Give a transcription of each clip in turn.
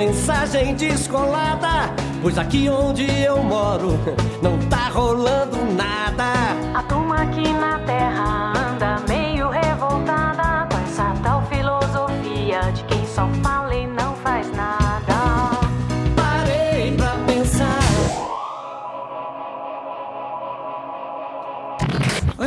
mensagem descolada. Pois aqui onde eu moro não tá rolando nada. A turma aqui na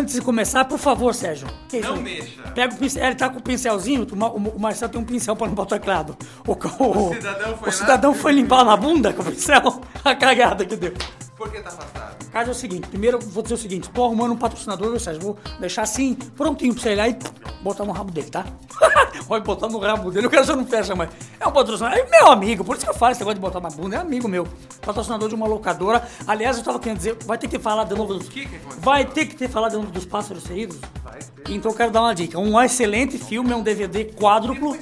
Antes de começar, por favor, Sérgio. Que Não mexa. Pega o pincel. Ele tá com o pincelzinho. O Ma- o Marcelo tem um pincel pra limpar o teclado. O, o- O cidadão foi o cidadão lá- foi limpar na bunda com o pincel. A cagada que deu. Por que tá afastado? Caso é o seguinte, primeiro vou dizer o seguinte, tô arrumando um patrocinador, viu, Sérgio? Vou deixar assim, prontinho pra você ir lá e botar no rabo dele, tá? Pode botar no rabo dele, o cara já não fecha mais. É um patrocinador, é meu amigo, por isso que eu falo esse negócio de botar na bunda, é amigo meu. Patrocinador de uma locadora. Aliás, eu tava querendo dizer, vai ter que falar de novo dos... que que vai ter que ter falado de novo dos Pássaros Feridos? Vai ter. Então eu quero dar uma dica. Um excelente filme, é um DVD quádruplo.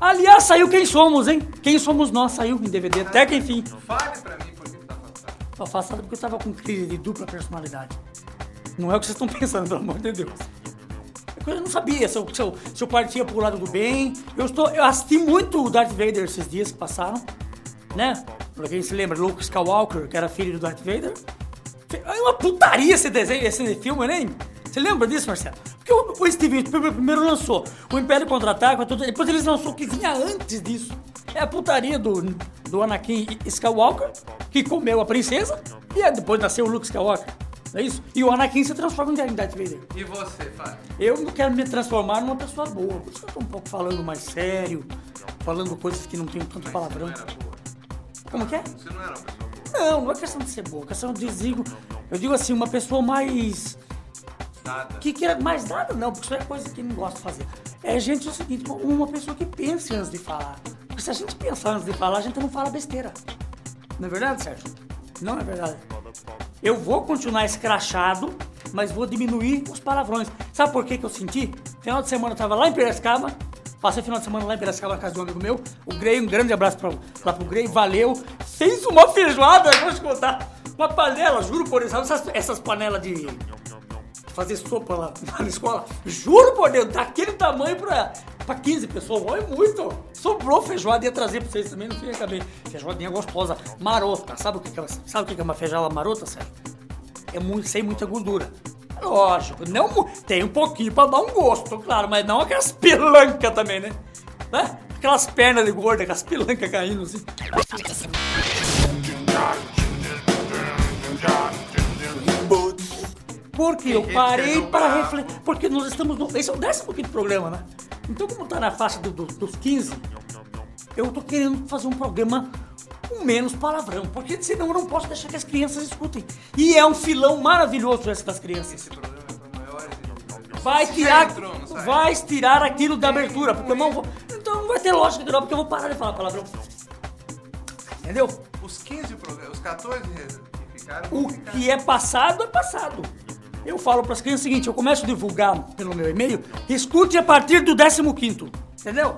Aliás, saiu Quem Somos, hein? Quem Somos Nós saiu em DVD, até que enfim. Fale pra mim Tô afastado porque eu tava com crise de dupla personalidade. Não é o que vocês estão pensando, pelo amor de Deus. É Eu não sabia se eu, se, eu, se eu partia pro lado do bem. Eu, estou, eu assisti muito o Darth Vader esses dias que passaram, né? Pra quem se lembra, Luke Skywalker, que era filho do Darth Vader. É uma putaria esse desenho, esse filme, né? Você lembra disso, Marcelo? Porque o, o Steven Spielberg primeiro lançou o Império Contra-Ataca, tudo- depois eles lançou o que vinha antes disso. É a putaria do, do Anakin Skywalker, que comeu a princesa, e depois nasceu o Luke Skywalker. Não é isso? E o Anakin se transforma em Darth Vader. E você, Fábio? Eu não quero me transformar numa pessoa boa, por isso que eu tô um pouco falando mais sério, falando coisas que não tem tanto palavrão. Não era boa. Como que é? Você não era uma pessoa boa. Não, não é questão de ser boa, é questão de digo, eu digo assim, uma pessoa mais Nada. que queira mais nada não, porque isso é coisa que não gosta de fazer. É gente é o seguinte, uma pessoa que pense antes de falar. Porque se a gente pensar antes de falar, a gente não fala besteira. Não é verdade, Sérgio? Não é verdade. Eu vou continuar escrachado, mas vou diminuir os palavrões. Sabe por que, que eu senti? Final de semana eu tava lá em Piracicaba, passei final de semana lá em Piracicaba na casa de um amigo meu, o Grey, um grande abraço pra, lá pro Grey, valeu. Fez uma feijoada, vou te contar. Uma panela, juro por Deus, essas, essas panelas de fazer sopa lá na escola. Juro por Deus, daquele tamanho pra, pra 15 pessoas. Olha muito. Sobrou feijoada, ia trazer pra vocês também, no fim acabei. Feijoadinha gostosa, marota. Sabe o que, que, é, sabe o que é uma feijoada marota, Sérgio? É muito, sem muita gordura. Lógico, não, tem um pouquinho pra dar um gosto, claro, mas não aquelas pelancas também, né? né? Aquelas pernas de gorda, aquelas pelancas caindo assim. Porque eu parei para refletir. Porque nós estamos no. Esse é o 15 programa, né? Então, como tá na faixa do- do- dos 15, eu tô querendo fazer um programa com menos palavrão. Porque senão eu não posso deixar que as crianças escutem. E é um filão maravilhoso esse das crianças. Esse programa é de Vai tirar. Vai tirar aquilo da abertura. Porque eu não vou. Então não vai ter lógica de não, porque eu vou parar de falar palavrão. Entendeu? Os 15 programas, os 14 que ficaram. O ficar. que é passado é passado. Eu falo para as crianças o seguinte: eu começo a divulgar pelo meu e-mail, escute a partir do 15. Entendeu?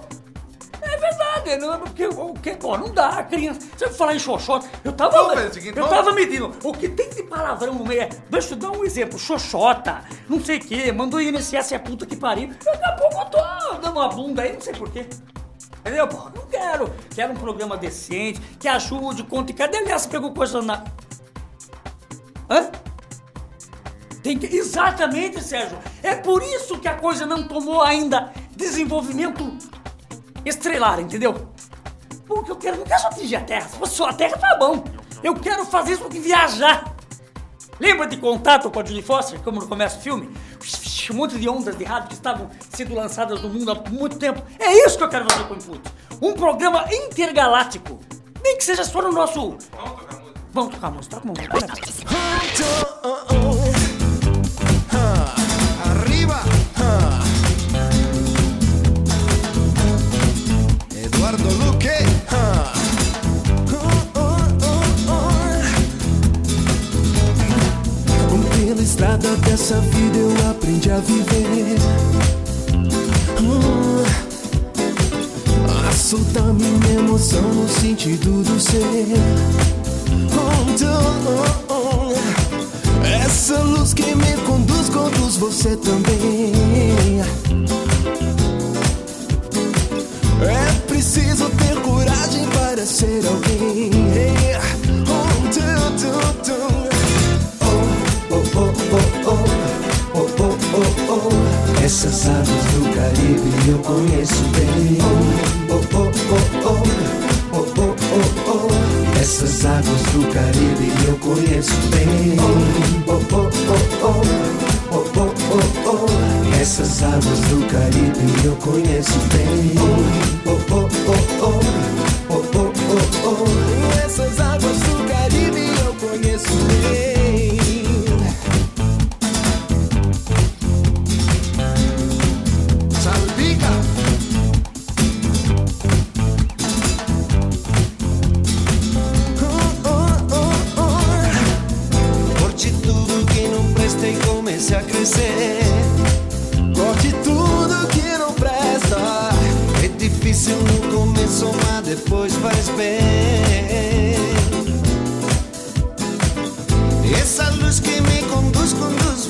É verdade, não, porque o que, pô, não dá, a criança. Se eu falar em xoxota, eu tava. Seguinte, eu tava medindo. O que tem de palavrão no meio é. Deixa eu dar um exemplo: xoxota, não sei o que, mandou INSS é a puta que pariu. Daqui a pouco eu tô dando uma bunda aí, não sei porquê. Entendeu, pô? Não quero. Quero um programa decente, que ajude, conte. Cadê aliás, pegou coisa na. Hã? Tem que... Exatamente, Sérgio. É por isso que a coisa não tomou ainda desenvolvimento estrelar, entendeu? Porque eu quero, não quero só atingir a Terra. Se fosse só a Terra, tá bom. Eu quero fazer isso que viajar. Lembra de Contato com a Julie Foster, como no começo do filme? Um monte de ondas de rádio que estavam sendo lançadas no mundo há muito tempo. É isso que eu quero fazer com o Input. Um programa intergaláctico. Nem que seja só no nosso... Vamos tocar música? Vamos tocar música, toca uma música. Dessa vida eu aprendi a viver. Hum. A soltar minha emoção no sentido do ser. Oh. Essa luz que me conduz, conduz você também. É preciso ter coragem para ser alguém. Tu, tu, tu. Passados do Caribe eu conheço bem. Oh, oh, oh, oh, oh, oh, oh, oh. Essas águas do Caribe eu conheço bem. Oh, oh, oh, oh, oh, oh, oh, oh. Essas águas do Caribe eu conheço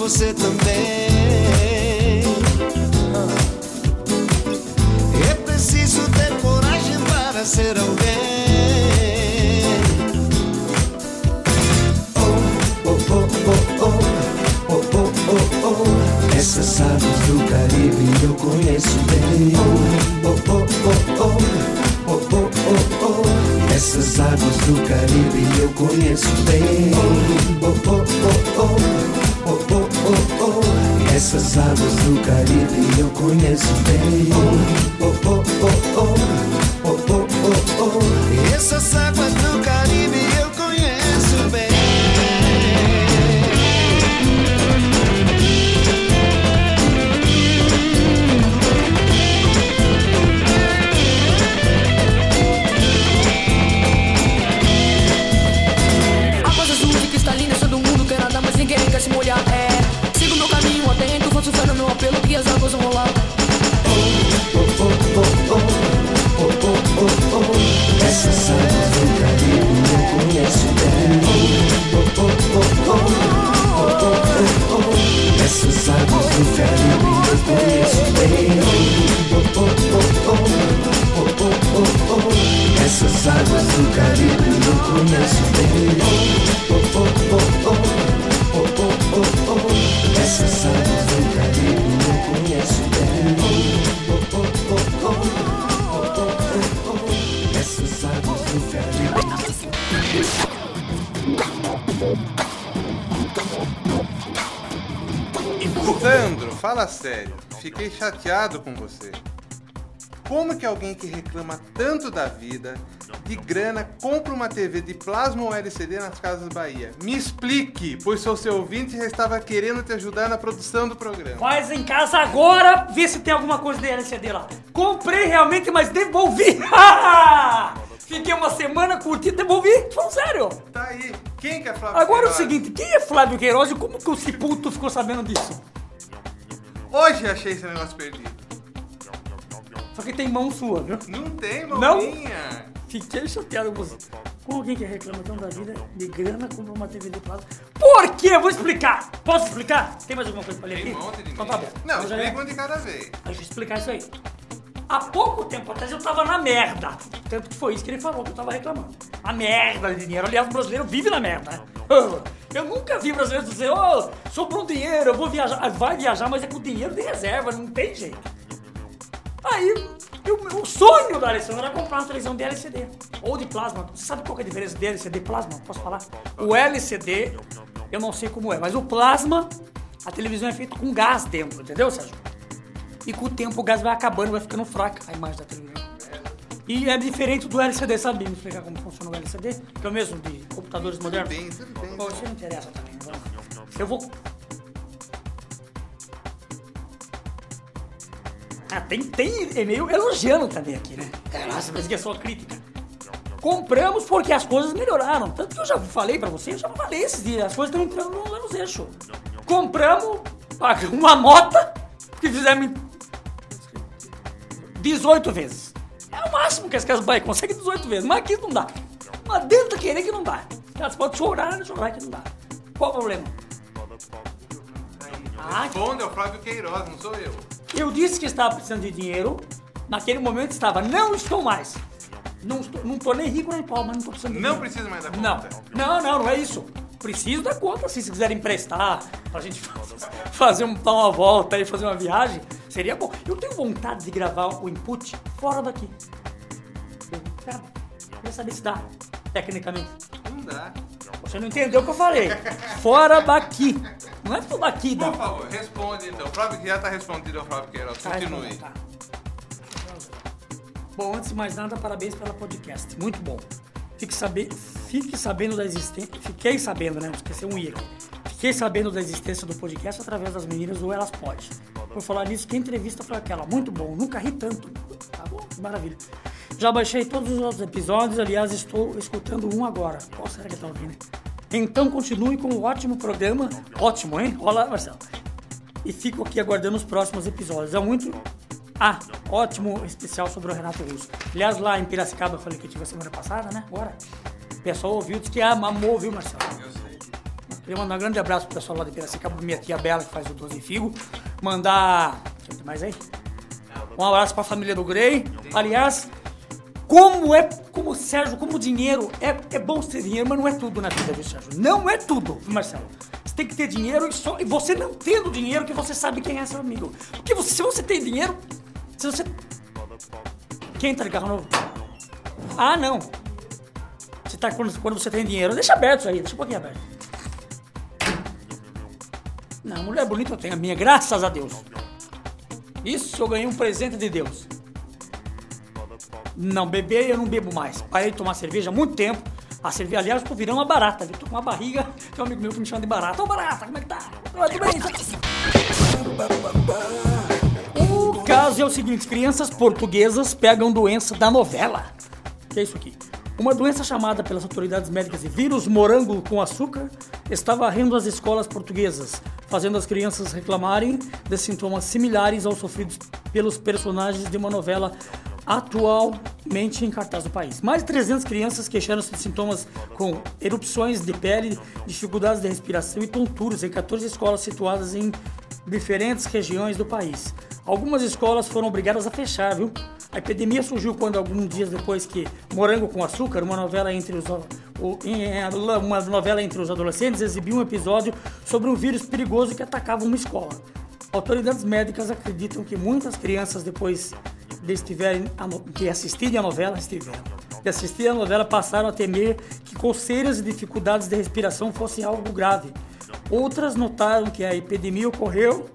você também. É preciso ter coragem para ser alguém. Oh, oh, oh, oh, oh, oh, oh, oh, oh. Essas águas do Caribe eu conheço bem. Oh, oh, oh, oh, oh, oh, oh, oh, oh. Essas águas do Caribe eu conheço bem. Oh, oh, oh, oh, Essas águas do Caribe eu conheço bem. Oh, oh, oh, oh, oh, oh, oh, oh. oh, oh. Essas fala sério. Fiquei chateado com você. Como que alguém que reclama tanto da vida, de grana, compra uma TV de plasma ou LCD nas Casas Bahia? Me explique, pois sou seu ouvinte e já estava querendo te ajudar na produção do programa. Faz em casa agora, vê se tem alguma coisa de LCD lá. Comprei realmente, mas devolvi. Fiquei uma semana curtindo, devolvi. Falando sério. Tá aí. Quem que é Flávio Agora é o Queiroz? seguinte, quem é Flávio Queiroz e como que o Ciputo ficou sabendo disso? Hoje achei esse negócio perdido. Só que tem mão sua, viu? Não tem, Não? mãozinha. Fiquei chateado com você. Com alguém que reclama tão da vida, de grana, compra uma TV de plasma. Por quê? Eu vou explicar. Posso explicar? Tem mais alguma coisa pra ler Tem aqui? um monte de Então tá bom. Não, já explica um de cada vez. Deixa eu explicar isso aí. Há pouco tempo atrás eu tava na merda. Tanto que foi isso que ele falou que eu tava reclamando. A merda de dinheiro. Aliás, o brasileiro vive na merda. né? Eu nunca vi brasileiro dizer, ô, sobrou um dinheiro, eu vou viajar. Ah, Vai viajar, mas é com dinheiro de reserva, não tem jeito. Aí, eu- o sonho da Alessandra era comprar uma televisão de LCD. Ou de plasma. Você sabe qual é a diferença de LCD e plasma? Posso falar? O LCD, eu não sei como é, mas o plasma, a televisão é feita com gás dentro, entendeu, Sérgio? E com o tempo o gás vai acabando, vai ficando fraca a imagem da televisão. E é diferente do LCD, sabe me explicar como funciona o LCD? Que é o mesmo de computadores modernos? bem, tudo bem. Bom, isso não interessa também. lá. Eu vou... Ah, tem, tem e-mail elogiando também aqui, né? Nossa, mas que é só crítica. Compramos porque as coisas melhoraram. Tanto que eu já falei pra você, eu já falei esses dias. As coisas estão entrando no- nos eixos. Compramos uma nota que fizemos em 18 vezes. É máximo que as casas Bahia conseguem 18 vezes, mas aqui não dá. Mas dentro querer que não dá. Elas podem chorar, chorar que não dá. Qual o problema? Ah, Responde é o Flávio Queiroz, não sou eu. eu disse que estava precisando de dinheiro. Naquele momento estava, não estou mais. Não, estou- não tô nem rico nem pobre, mas não tô precisando de Não dinheiro. precisa mais da conta. Não, não, não, não é isso. Preciso da conta, assim, se quiserem emprestar, pra gente fazer um, dar uma volta aí, fazer uma viagem, seria bom. Eu tenho vontade de gravar o input fora daqui. Cara, queria saber se dá, tecnicamente. Não dá. Você não entendeu o que eu falei. Fora daqui. Não é tudo aqui, Por favor, responde então. O Flávio já tá respondido ao Flávio Queiroz. Tá, Continue. tá. Bom, antes de mais nada, parabéns pela podcast. Muito bom. Fique, sabe... Fique sabendo da existência. Fiquei sabendo, né? Esqueci um erro. Fiquei sabendo da existência do podcast através das meninas do Elas Pode. Por falar nisso, que entrevista foi aquela? Muito bom, nunca ri tanto. Tá bom? Maravilha. Já baixei todos os outros episódios, aliás, estou escutando um agora. Qual será que tá ouvindo? Então continue com o ótimo programa. Ótimo, hein? Olá, Marcelo e fico aqui aguardando os próximos episódios. É muito. Ah, ótimo especial sobre o Renato Russo. Aliás, lá em Piracicaba, eu falei que eu tive a semana passada, né? Agora. O pessoal ouviu, disse que amou, viu, Marcelo? Eu sei. Queria mandar um grande abraço pro pessoal lá de Piracicaba, minha tia Bela, que faz o Doze Figo. Mandar. Ter mais aí? Um abraço pra família do Grey. Aliás, como é. Como, Sérgio, como dinheiro. É, é bom ter dinheiro, mas não é tudo na vida, viu, Sérgio? Não é tudo, Marcelo. Você tem que ter dinheiro e, só, e você não tendo dinheiro que você sabe quem é seu amigo. Porque você- se você tem dinheiro. Se você. Quem tá de carro novo? Ah, não. Você tá, quando, quando você tem dinheiro, deixa aberto isso aí, deixa um pouquinho aberto. Não, mulher bonita eu tenho a minha, graças a Deus. Isso eu ganhei um presente de Deus. Não, beber eu não bebo mais. Parei de tomar cerveja há muito tempo. A cerveja, aliás, eu tô virando uma barata. viu? Tô com uma barriga. Tem um amigo meu que me chama de barata. Ô, barata, como é que tá? Tudo bem? O caso é o seguinte: crianças portuguesas pegam doença da novela. Que é isso aqui? Uma doença chamada pelas autoridades médicas de vírus morango com açúcar está varrendo as escolas portuguesas, fazendo as crianças reclamarem de sintomas similares aos sofridos pelos personagens de uma novela atualmente em cartaz do país. Mais de 300 crianças queixaram-se de sintomas com erupções de pele, dificuldades de respiração e tonturas em 14 escolas situadas em diferentes regiões do país. Algumas escolas foram obrigadas a fechar, viu? A epidemia surgiu quando, alguns dias depois que Morango com Açúcar, uma novela entre os, uma novela entre os adolescentes, exibiu um episódio sobre um vírus perigoso que atacava uma escola. Autoridades médicas acreditam que muitas crianças, depois de no- de assistirem a novela, estiveram, de assistir a novela, passaram a temer que coceiras e dificuldades de respiração fossem algo grave. Outras notaram que a epidemia ocorreu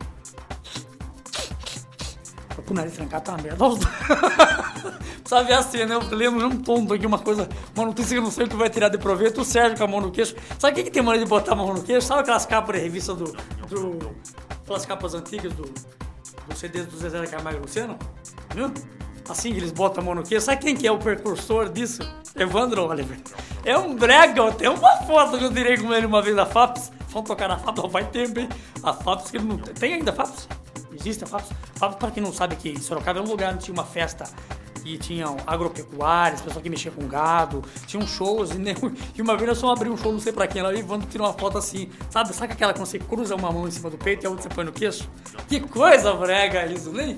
Tô com o nariz trancado, tá uma merda. Ver assim, né? Eu lembro um tonto aqui, uma coisa, uma notícia que eu não sei o que vai tirar de proveito. O Sérgio com a mão no queixo. Sabe o que, que tem maneira de botar a mão no queixo? Sabe aquelas capas de revista do. do aquelas capas antigas do, do CD do Zezé Camargo e Luciano? Viu? Assim eles botam a mão no queixo. Sabe quem que é o precursor disso? Evandro Oliver. É um brega, tem uma foto que eu tirei com ele uma vez da FAPS. Vamos tocar na FAPS, faz tempo, hein? A FAPS que ele não tem. Ainda FAPS? Existe a FAPS? FAPS, para quem não sabe, que Sorocaba é um lugar onde tinha uma festa e tinham agropecuárias, pessoal que mexia com gado, tinham shows, e, nem- e uma vez nós fomos abrir um show, não sei pra quem, lá e Evandro tirou uma foto assim, sabe? Sabe aquela quando você cruza uma mão em cima do peito e a outra você põe no queixo? Que coisa brega isso, nem,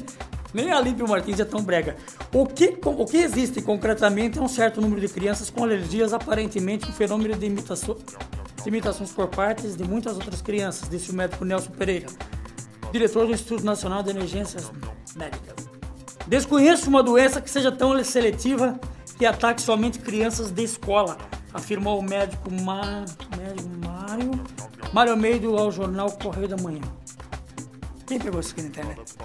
nem a Límpio Martins é tão brega. O que, o que existe concretamente é um certo número de crianças com alergias, aparentemente um fenômeno de imitação, imitações por partes de muitas outras crianças, disse o médico Nelson Pereira diretor do Instituto Nacional de Emergências Médicas. Desconheço uma doença que seja tão seletiva que ataque somente crianças de escola, afirmou o médico, Mário, Mário Almeida ao jornal Correio da Manhã. Quem pegou isso aqui na internet?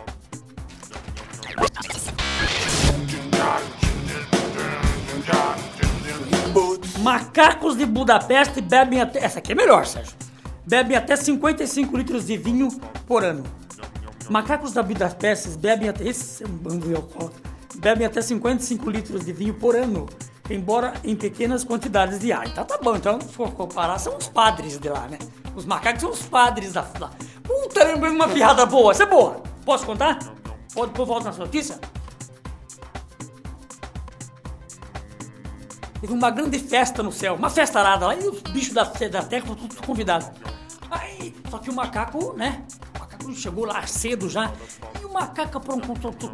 Macacos de Budapeste bebem até. Essa aqui é melhor, Sérgio. Bebem até 55 litros de vinho por ano. Macacos da Budapeste bebem até. Esse é um bando de alcoólatra. Bebem até 55 litros de vinho por ano. Embora em pequenas quantidades de ar. Então tá bom, então se for comparar, são os padres de lá, né? Os macacos são os padres da. da... Puta, lembrei uma piada boa. Essa é boa. Posso contar? Pode depois volta na sua notícia? Teve uma grande festa no céu, uma festa arada lá, e os bichos da, da terra foram todos convidados. Aí, só que o macaco, né? Chegou lá cedo já, e o macaco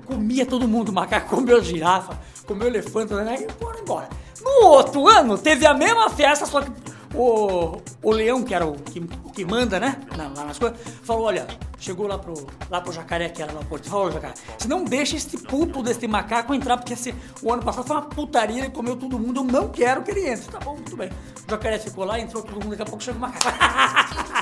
comia todo mundo. O macaco comeu girafa, comeu elefante, né? Aí foram embora. No outro ano, teve a mesma festa, só que o, o Leão, que era o que, que manda, né? Lá nas coisas, falou: olha, chegou lá pro, lá pro jacaré, que era lá no Porto, falou: "Ô, jacaré, você não deixa esse puto desse macaco entrar, porque esse, o ano passado foi uma putaria, ele comeu todo mundo, eu não quero que ele entre. Tá bom, muito bem. O jacaré ficou lá, entrou todo mundo, daqui a pouco chegou o macaco.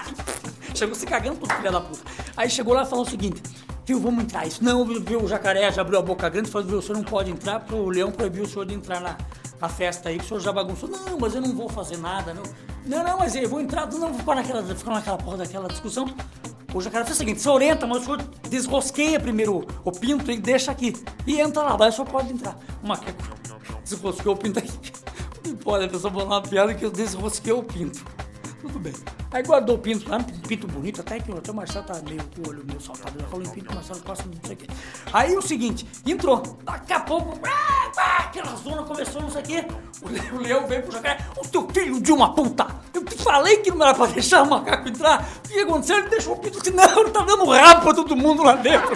Chegou se cagando tudo, filha da puta. Aí chegou lá e falou o seguinte: Viu, vamos entrar. Isso não, viu, o jacaré já abriu a boca grande e falou: Viu, o senhor não pode entrar, porque o leão proibiu o senhor de entrar na, na festa aí, que o senhor já bagunçou. Não, mas eu não vou fazer nada, não. Não, não, mas eu vou entrar, não vou ficar naquela, ficar naquela porra daquela discussão. O jacaré fez o seguinte: você orienta, mas o senhor desrosqueia primeiro o, pinto e deixa aqui. E entra lá, o senhor pode entrar. O macaco desrosqueou o pinto aqui. Não pode, a pessoa falou uma piada que eu desrosquei o pinto. Tudo bem. Aí guardou o pinto lá, pinto bonito, até que até o Marcelo tá meio com o olho meio saltado. Já falou em pinto, Marcelo Costa, não sei o quê. Aí o seguinte, entrou. Daqui a pouco, ah, ah, aquela zona começou, não sei o quê. O le- O leão veio pro jacaré. O teu filho de uma puta! Eu te falei que não era pra deixar o macaco entrar. O que aconteceu? Ele deixou o pinto assim, não, ele tá dando rabo pra todo mundo lá dentro.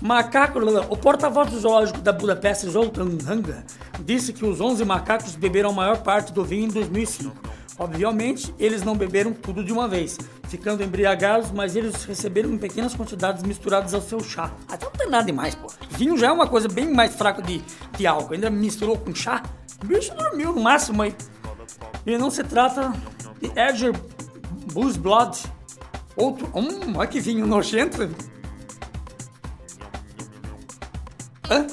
Macaco, o porta-voz do zoológico da Budapeste, Zoltan Hanga, disse que os 11 macacos beberam a maior parte do vinho em 2005. Obviamente, eles não beberam tudo de uma vez, ficando embriagados, mas eles receberam em pequenas quantidades misturadas ao seu chá. Até não tem nada demais, pô. Vinho já é uma coisa bem mais fraca de, de álcool, ainda misturou com chá. O bicho dormiu no máximo aí. E não se trata de Edger Blues Blood. Outro. Hum, olha que vinho nojento. Hã?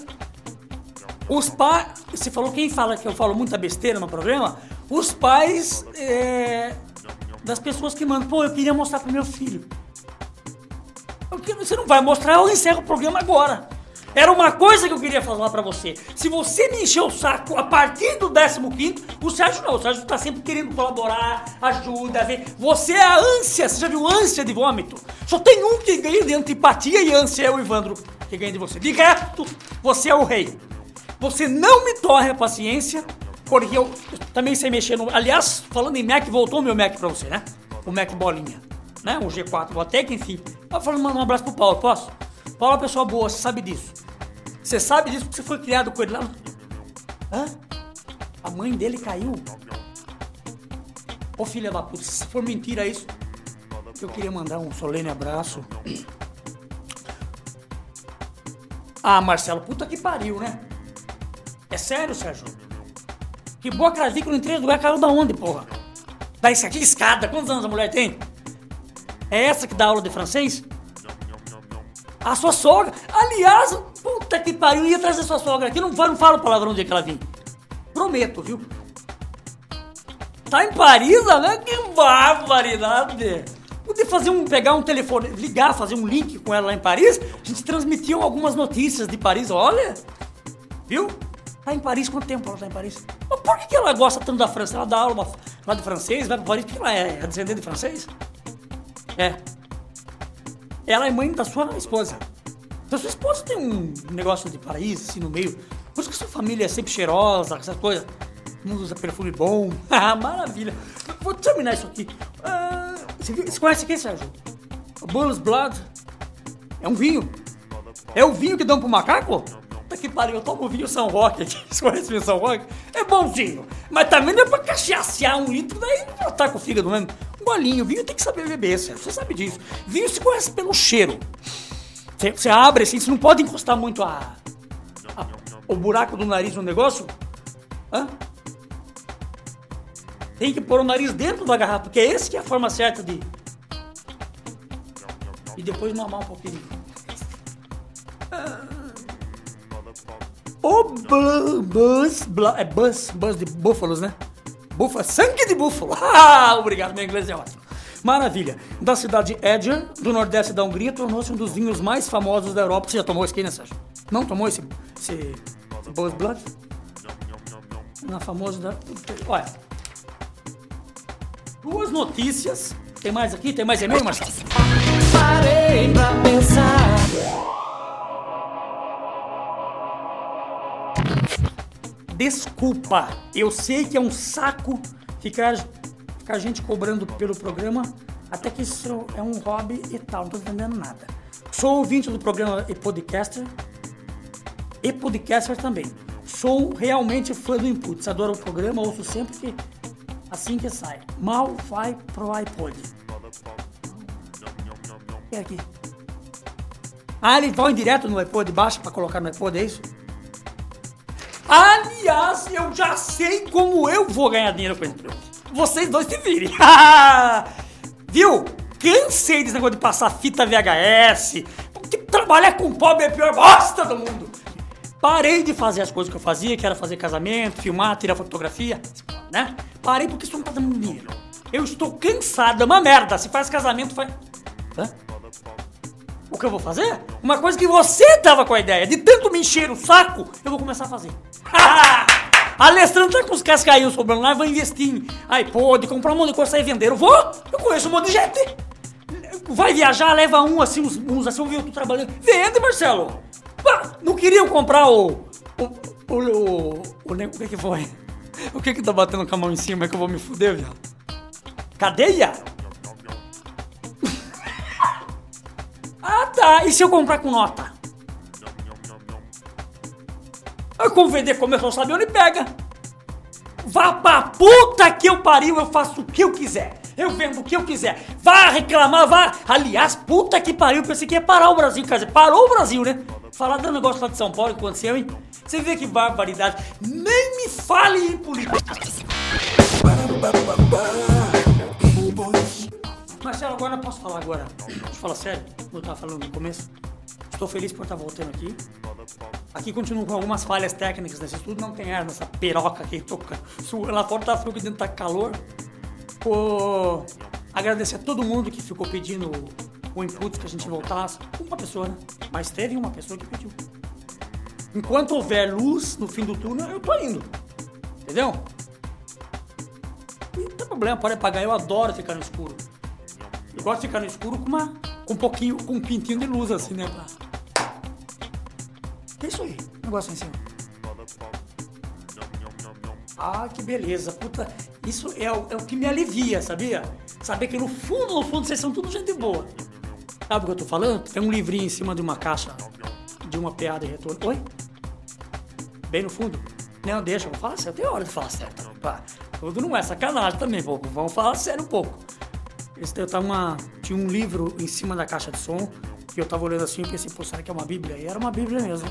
Os pais. Você falou quem fala que eu falo muita besteira no programa? Os pais é, das pessoas que mandam. Pô, eu queria mostrar pro meu filho. Você não vai mostrar, eu encerro o programa agora. Era uma coisa que eu queria falar pra você. Se você me encher o saco a partir do 15, o Sérgio não. O Sérgio tá sempre querendo colaborar, ajuda, ver. Você é a ânsia. Você já viu ânsia de vômito? Só tem um que ganha de antipatia e ânsia é o Ivandro que ganha de você. De resto, você é o rei. Você não me torre a paciência, porque eu também sei mexer no. Aliás, falando em Mac, voltou o meu Mac pra você, né? O Mac bolinha, né? O G4, até que enfim. Eu falando, mandar um abraço pro Paulo, posso? Paulo é uma pessoa boa, você sabe disso. Você sabe disso porque você foi criado com ele lá. Hã? A mãe dele caiu? Ô filha da puta, se for mentira isso, eu queria mandar um solene abraço. Ah, Marcelo, puta que pariu, né? É sério, Sérgio? Que boa clavícula em três lugares caiu da onde, porra? Da isso aqui, escada. Quantos anos a mulher tem? É essa que dá aula de francês? A sua sogra. Aliás, puta que pariu, ia trazer sua sogra aqui. Não, não falo palavrão onde é que ela vim. Prometo, viu? Tá em Paris, né? Que barbaridade! Podia fazer um, pegar um telefone, ligar, fazer um link com ela lá em Paris. A gente transmitiu algumas notícias de Paris, olha. Viu? Tá em Paris, quanto tempo ela tá em Paris? Mas por que, que ela gosta tanto da França? Ela dá aula lá de francês, vai pra Paris, porque ela é, descendente de francês? É. Ela é mãe da sua esposa. Então sua esposa tem um negócio de paraíso, assim, no meio. Por isso que sua família é sempre cheirosa, essas coisas. Não usa perfume bom. Ah, maravilha. Vou terminar isso aqui. Ah, você, você conhece quem, Sérgio? O Bulls Blood. É um vinho. É o vinho que dão pro macaco? Puta que pariu, eu tomo vinho São Roque aqui. Você conhece vinho São Roque? É bonzinho. Mas também não é pra cachacear um litro, daí não tá com o fígado mesmo. Um golinho, vinho tem que saber beber, Sérgio. Você sabe disso. Vinho se conhece pelo cheiro. Você, você abre assim, você não pode encostar muito a, a- o buraco do nariz no negócio. Hã? Tem que pôr o nariz dentro da garrafa, porque é esse que é a forma certa de. E depois mamar um pouquinho. O bu- buzz, bla- é buzz, buzz de búfalos, né? Búfalo, sangue de búfalo. Ah, obrigado, meu inglês é ótimo. Maravilha. Da cidade de Edger, do nordeste da Hungria, tornou-se um dos vinhos mais famosos da Europa. Você já tomou esse aqui, né, Sérgio? Não tomou esse, esse Buzz Blood? Na famosa da... Olha. Duas notícias. Tem mais aqui? Tem mais e-mail, Marcelo? Parei pra pensar. Desculpa, eu sei que é um saco ficar, ficar gente cobrando pelo programa. Até que isso é um hobby e tal, não tô entendendo nada. Sou ouvinte do programa e podcaster. E podcaster também. Sou realmente fã do Inputs. Adoro o programa, ouço sempre que assim que sai. Mal vai pro iPod. E aqui? Ah, ele vai direto no iPod baixo pra colocar no iPod, é isso? Aliás, eu já sei como eu vou ganhar dinheiro com ele. Vocês dois se virem. Viu? Cansei desse negócio de passar fita VHS. Porque trabalhar com pobre é a pior bosta do mundo. Parei de fazer as coisas que eu fazia, que era fazer casamento, filmar, tirar fotografia, né? Parei porque isso não tá dando dinheiro. Eu estou cansado, é uma merda. Se faz casamento, faz. Hã? O que eu vou fazer? Uma coisa que você tava com a ideia. De tanto me encher o saco, eu vou começar a fazer. Alessandro tá com os cascainhos sobrando lá, vai investir em iPod, comprar um monte de coisa e vender. Eu vou? Eu conheço um monte de gente. Vai viajar, leva um assim, uns, uns assim, eu vi eu tô trabalhando. Vende, Marcelo. Ah, Não queriam comprar o. O. O. O, o, o que que foi? O que que tá batendo com a mão em cima? É que eu vou me fuder, viado? Cadeia? Ah, tá. E se eu comprar com nota? Eu com vender começou a saber onde pega. Vá pra puta que eu pariu, eu faço o que eu quiser. Eu vendo o que eu quiser. Vá reclamar, vá. Aliás, puta que pariu, pensei que ia parar o Brasil. Quer dizer, parou o Brasil, né? Falar do negócio lá de São Paulo que aconteceu, hein? Você vê que barbaridade. Nem me fale em política. Marcelo, agora posso falar agora. Deixa falar sério, como eu tava falando no começo. Estou feliz por estar voltando aqui. Aqui continuo com algumas falhas técnicas nesse estudo, não tem ar nessa peroca aqui, tô ca- suando. lá fora tá frio, dentro tá calor. Pô, agradecer a todo mundo que ficou pedindo o, input que a gente voltasse. Uma pessoa, né? Mas teve uma pessoa que pediu. Enquanto houver luz no fim do túnel, eu tô indo. Entendeu? Não tem problema, pode apagar. Eu adoro ficar no escuro. Eu gosto de ficar no escuro com uma. com um pouquinho. com um pintinho de luz assim, né? Que isso aí? Um negócio em cima. Ah, que beleza. Puta, isso é o, é o que me alivia, sabia? Saber que no fundo, no fundo, vocês são tudo gente boa. Sabe o que eu tô falando? Tem um livrinho em cima de uma caixa de uma piada e retorno. Oi? Bem no fundo? Não, deixa, vou falar sério. Tem hora de falar sério. pá. Tudo não é sacanagem também, pô. Vamos falar sério um pouco. Esse eu tava uma, tinha um livro em cima da caixa de som e eu tava olhando assim e pensei, pô, será que é uma bíblia? E era uma bíblia mesmo,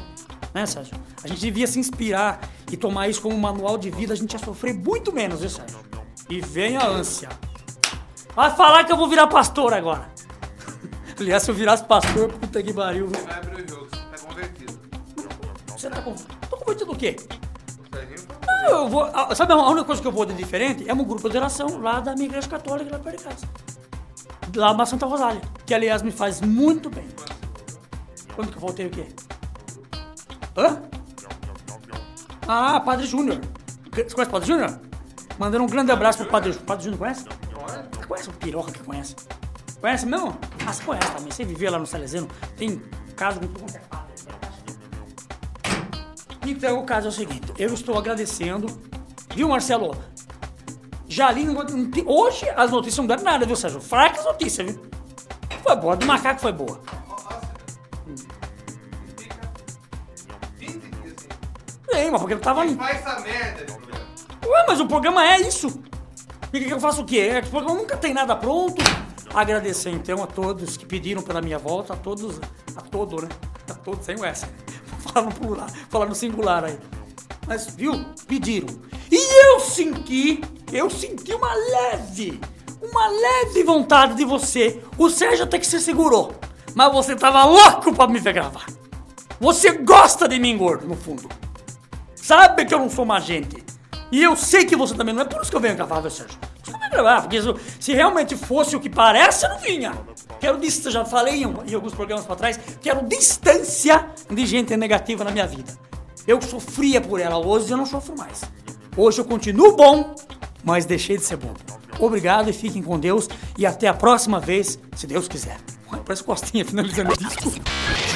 né, Sérgio? A gente devia se inspirar e tomar isso como manual de vida, a gente ia sofrer muito menos, viu, Sérgio? E vem a ânsia. Vai falar que eu vou virar pastor agora. Aliás, se eu virasse pastor, puta que pariu. viu? Vai abrir o jogo, você tá convertido. Você tá com... Tô convertido o quê? Não, eu vou. ah, Sabe a única coisa que eu vou de diferente? É um grupo de oração lá da minha igreja católica, lá perto de casa. Lá na Santa Rosália. Que aliás me faz muito bem. Quando que eu voltei o quê? Hã? Ah, Padre Júnior. Você conhece o Padre Júnior? Mandando um grande abraço pro Padre Júnior. Padre Júnior conhece? Você conhece o piroca que conhece? Conhece mesmo? Ah, você conhece também. Você vivia lá no Salesiano. Tem quanto é padre. Então, o caso é o seguinte, eu estou agradecendo, viu, Marcelo? Já li, não tem- hoje as notícias não deram nada, viu, Sérgio? Fracas notícias, viu? Foi boa, do macaco foi boa. 20 dias. Bem, mas porque eu tava ali. Faz essa merda. Ué, mas o programa é isso. E que que eu faço o quê? É que o programa nunca tem nada pronto. Agradecer então a todos que pediram pela minha volta, a todos, a todo, né? A todos, sem o S. Falar no plural, falar no singular aí. Mas, viu? Pediram. E eu senti, eu senti uma leve, uma leve vontade de você. O Sérgio até que se segurou. Mas você tava louco pra me ver gravar. Você gosta de mim, gordo, no fundo. Sabe que eu não sou má gente. E eu sei que você também não é por isso que eu venho gravar, viu, Sérgio? Por isso que eu venho gravar, porque se, realmente fosse o que parece, eu não vinha. Quero distância, já falei em, em alguns programas pra trás, quero distância de gente negativa na minha vida. Eu sofria por ela, hoje eu não sofro mais. Hoje eu continuo bom, mas deixei de ser bom. Obrigado e fiquem com Deus e até a próxima vez, se Deus quiser. Parece costinha finalizando o